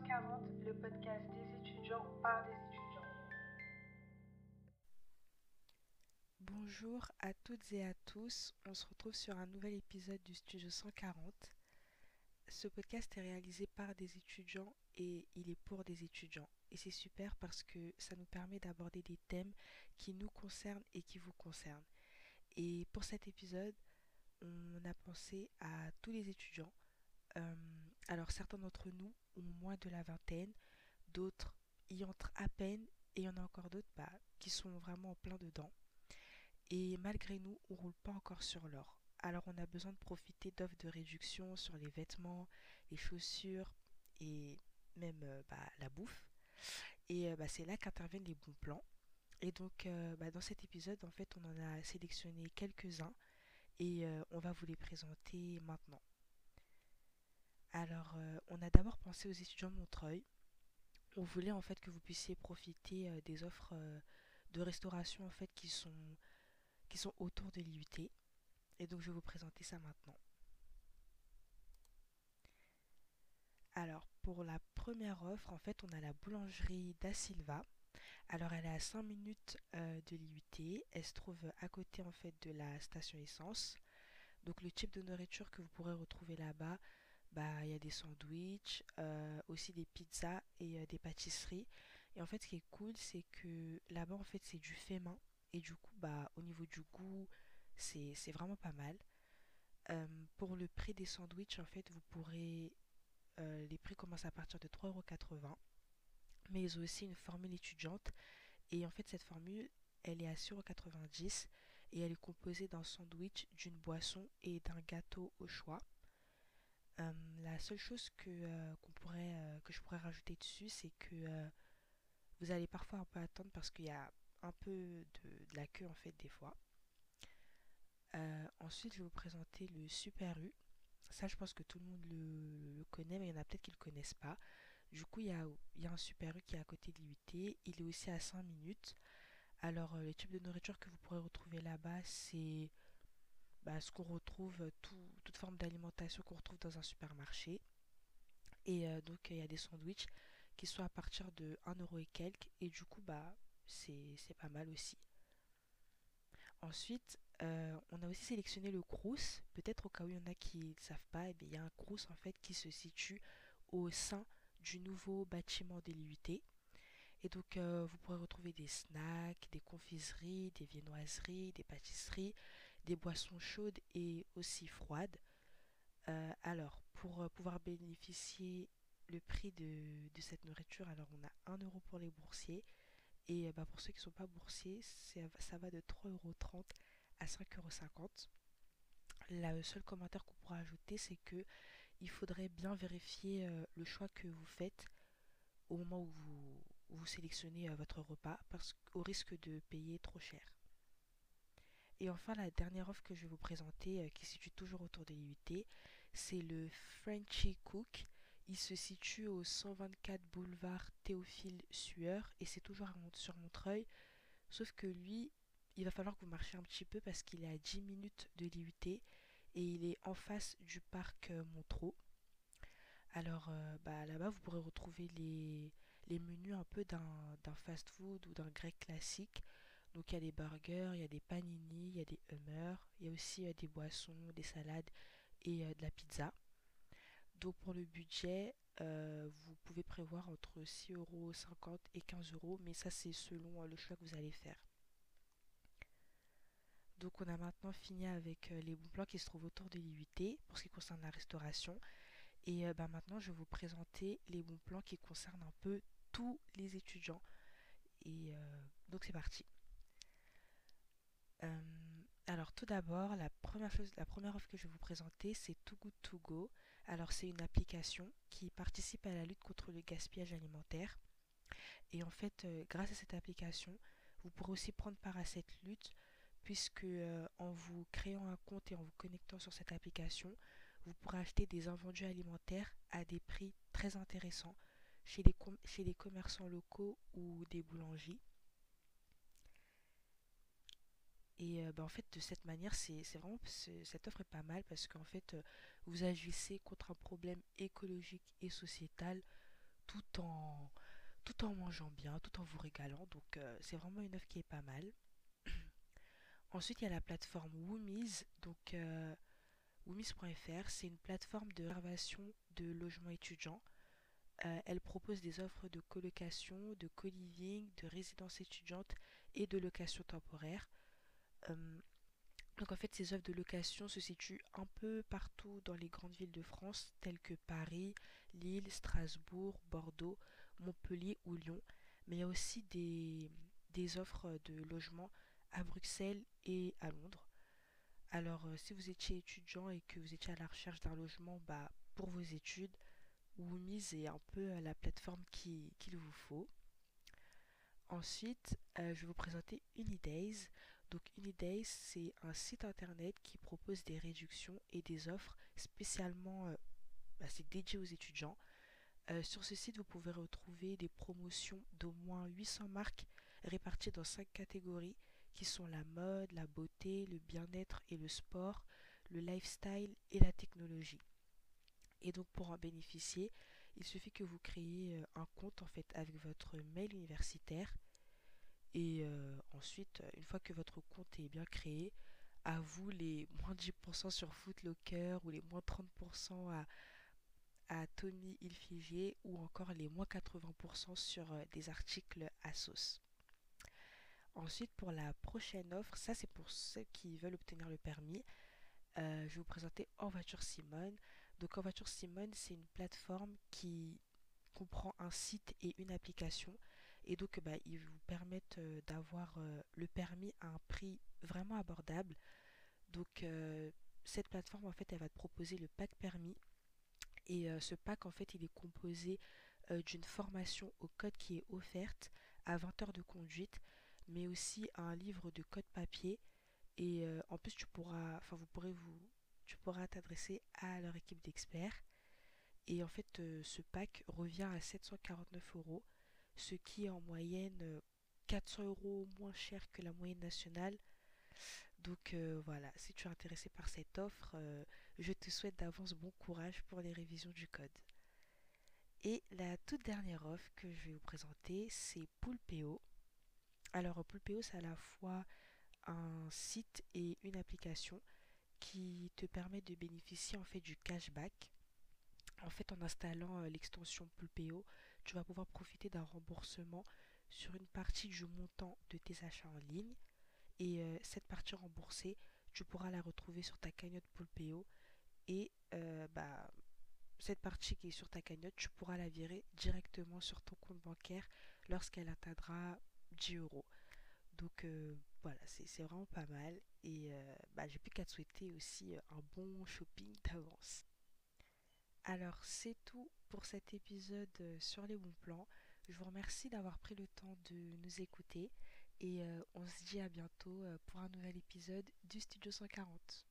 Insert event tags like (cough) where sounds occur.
140, le podcast des étudiants par des étudiants. Bonjour à toutes et à tous, on se retrouve sur un nouvel épisode du Studio 140. Ce podcast est réalisé par des étudiants et il est pour des étudiants. Et c'est super parce que ça nous permet d'aborder des thèmes qui nous concernent et qui vous concernent. Et pour cet épisode, on a pensé à tous les étudiants euh, alors certains d'entre nous ont moins de la vingtaine, d'autres y entrent à peine et il y en a encore d'autres bah, qui sont vraiment en plein dedans. Et malgré nous, on roule pas encore sur l'or. Alors on a besoin de profiter d'offres de réduction sur les vêtements, les chaussures et même euh, bah, la bouffe. Et euh, bah, c'est là qu'interviennent les bons plans. Et donc dans cet épisode, en fait, on en a sélectionné quelques-uns et on va vous les présenter maintenant. Alors, euh, on a d'abord pensé aux étudiants de Montreuil. On voulait en fait que vous puissiez profiter euh, des offres euh, de restauration qui sont autour de l'IUT. Et donc, je vais vous présenter ça maintenant. Alors, pour la première offre, en fait, on a la boulangerie Da Silva. Alors, elle est à 5 minutes de l'IUT. Elle se trouve à côté en fait de la station essence. Donc, le type de nourriture que vous pourrez retrouver là-bas, bah, il y a des sandwichs, euh, aussi des pizzas et euh, des pâtisseries. Et en fait, ce qui est cool, c'est que là-bas, en fait, c'est du fait main. Et du coup, bah, au niveau du goût, c'est vraiment pas mal. Euh, pour le prix des sandwichs, en fait, vous pourrez. les prix commencent à partir de 3,80€. Mais ils ont aussi une formule étudiante. Et en fait, cette formule, elle est à 6,90€ et elle est composée d'un sandwich, d'une boisson et d'un gâteau au choix. La seule chose que, pourrait, que je pourrais rajouter dessus, c'est que vous allez parfois un peu attendre parce qu'il y a un peu de, la queue en fait des fois. ensuite, je vais vous présenter le Super U. Ça, je pense que tout le monde le, connaît, mais il y en a peut-être qui ne le connaissent pas. Du coup, il y a, y a un Super U qui est à côté de l'IUT. Il est aussi à 5 minutes. Alors, les types de nourriture que vous pourrez retrouver là-bas, c'est bah, ce qu'on retrouve, euh, toute forme d'alimentation qu'on retrouve dans un supermarché. Et euh, donc il y a des sandwichs qui sont à partir de 1 euro et quelques. Et du coup, bah, c'est pas mal aussi. Ensuite, euh, on a aussi sélectionné le Crous. Peut-être au cas où il y en a qui ne savent pas, eh il y a un Crous en fait qui se situe au sein du nouveau bâtiment de l'IUT. Et donc vous pourrez retrouver des snacks, des confiseries, des viennoiseries, des pâtisseries, des boissons chaudes et aussi froides. Euh, alors, pour euh, pouvoir bénéficier le prix de, cette nourriture, alors on a 1 euro pour les boursiers. Et euh, bah, pour ceux qui ne sont pas boursiers, ça va de 3,30 euros à 5,50 euros. Le seul commentaire qu'on pourra ajouter, c'est que il faudrait bien vérifier le choix que vous faites au moment où vous, sélectionnez votre repas, parce qu'au risque de payer trop cher. Et enfin, la dernière offre que je vais vous présenter, euh, qui se situe toujours autour de l'IUT, c'est le Frenchy Cook. Il se situe au 124 boulevard Théophile Sueur et c'est toujours sur Montreuil. Sauf que lui, il va falloir que vous marchiez un petit peu parce qu'il est à 10 minutes de l'IUT et il est en face du parc euh, Montreux. Alors euh, bah, là-bas, vous pourrez retrouver les, les menus un peu d'un fast-food ou d'un grec classique. Donc il y a des burgers, il y a des panini, il y a des hummers, il y a aussi euh, des boissons, des salades et euh, de la pizza. Donc pour le budget, euh, vous pouvez prévoir entre 6,50€ et 15€, mais ça c'est selon le choix que vous allez faire. Donc on a maintenant fini avec les bons plans qui se trouvent autour de l'IUT pour ce qui concerne la restauration. Et bah, maintenant je vais vous présenter les bons plans qui concernent un peu tous les étudiants. Et donc c'est parti. Euh, alors tout d'abord, la première offre que je vais vous présenter, c'est Too Good To Go. Alors c'est une application qui participe à la lutte contre le gaspillage alimentaire. Et en fait, euh, grâce à cette application, vous pourrez aussi prendre part à cette lutte puisque euh, en vous créant un compte et en vous connectant sur cette application, vous pourrez acheter des invendus alimentaires à des prix très intéressants chez les, chez les commerçants locaux ou des boulangeries. Et euh, bah, en fait, de cette manière, c'est vraiment cette offre est pas mal parce qu'en fait, euh, vous agissez contre un problème écologique et sociétal tout en, tout en mangeant bien, tout en vous régalant. Donc euh, c'est vraiment une offre qui est pas mal. (clears throat) Ensuite, il y a la plateforme Woomies. Donc euh, Woomies.fr, c'est une plateforme de réservation de logements étudiants. Elle propose des offres de colocation, de co-living, de résidence étudiante et de location temporaire. Donc en fait, ces offres de location se situent un peu partout dans les grandes villes de France, telles que Paris, Lille, Strasbourg, Bordeaux, Montpellier ou Lyon. Mais il y a aussi des, des offres de logement à Bruxelles et à Londres. Alors, euh, si vous étiez étudiant et que vous étiez à la recherche d'un logement bah, pour vos études, Woomies est un peu euh, la plateforme qui- qu'il vous faut. Ensuite, euh, je vais vous présenter Unidays. Donc Unidays, c'est un site internet qui propose des réductions et des offres spécialement, euh, bah, c'est dédié aux étudiants. Euh, sur ce site, vous pouvez retrouver des promotions d'au moins 800 marques réparties dans 5 catégories qui sont la mode, la beauté, le bien-être et le sport, le lifestyle et la technologie. Et donc pour en bénéficier, il suffit que vous créiez euh, un compte en fait avec votre mail universitaire et euh, ensuite, une fois que votre compte est bien créé, à vous les moins 10% sur Footlocker ou les moins 30% à, à Tommy Hilfiger ou encore les moins 80% sur euh, des articles ASOS. Ensuite, pour la prochaine offre, ça c'est pour ceux qui veulent obtenir le permis, euh, je vais vous présenter En voiture Simone. Donc En voiture Simone, c'est une plateforme qui comprend un site et une application. Et donc, bah, ils vous permettent euh, d'avoir euh, le permis à un prix vraiment abordable. Donc, euh, cette plateforme, en fait, elle va te proposer le pack permis. Et ce pack, en fait, il est composé d'une formation au code qui est offerte à 20 heures de conduite, mais aussi un livre de code papier. Et en plus, tu pourras, enfin, vous pourrez vous, tu pourras t'adresser à leur équipe d'experts. Et en fait, ce pack revient à 749 euros, ce qui est en moyenne euh, 400 euros moins cher que la moyenne nationale. Donc euh, voilà, si tu es intéressé par cette offre, euh, je te souhaite d'avance bon courage pour les révisions du code. Et la toute dernière offre que je vais vous présenter, c'est Poulpeo. Alors Poulpeo, c'est à la fois un site et une application qui te permet de bénéficier en fait du cashback. En fait, en installant euh, l'extension Pulpeo, tu vas pouvoir profiter d'un remboursement sur une partie du montant de tes achats en ligne. Et euh, cette partie remboursée, tu pourras la retrouver sur ta cagnotte Pulpeo. Et euh, bah, cette partie qui est sur ta cagnotte, tu pourras la virer directement sur ton compte bancaire lorsqu'elle atteindra 10 euros. Donc euh, voilà, c'est vraiment pas mal. Et bah, j'ai plus qu'à te souhaiter aussi un bon shopping d'avance. Alors c'est tout pour cet épisode euh, sur les bons plans. Je vous remercie d'avoir pris le temps de nous écouter et euh, on se dit à bientôt euh, pour un nouvel épisode du Studio 140.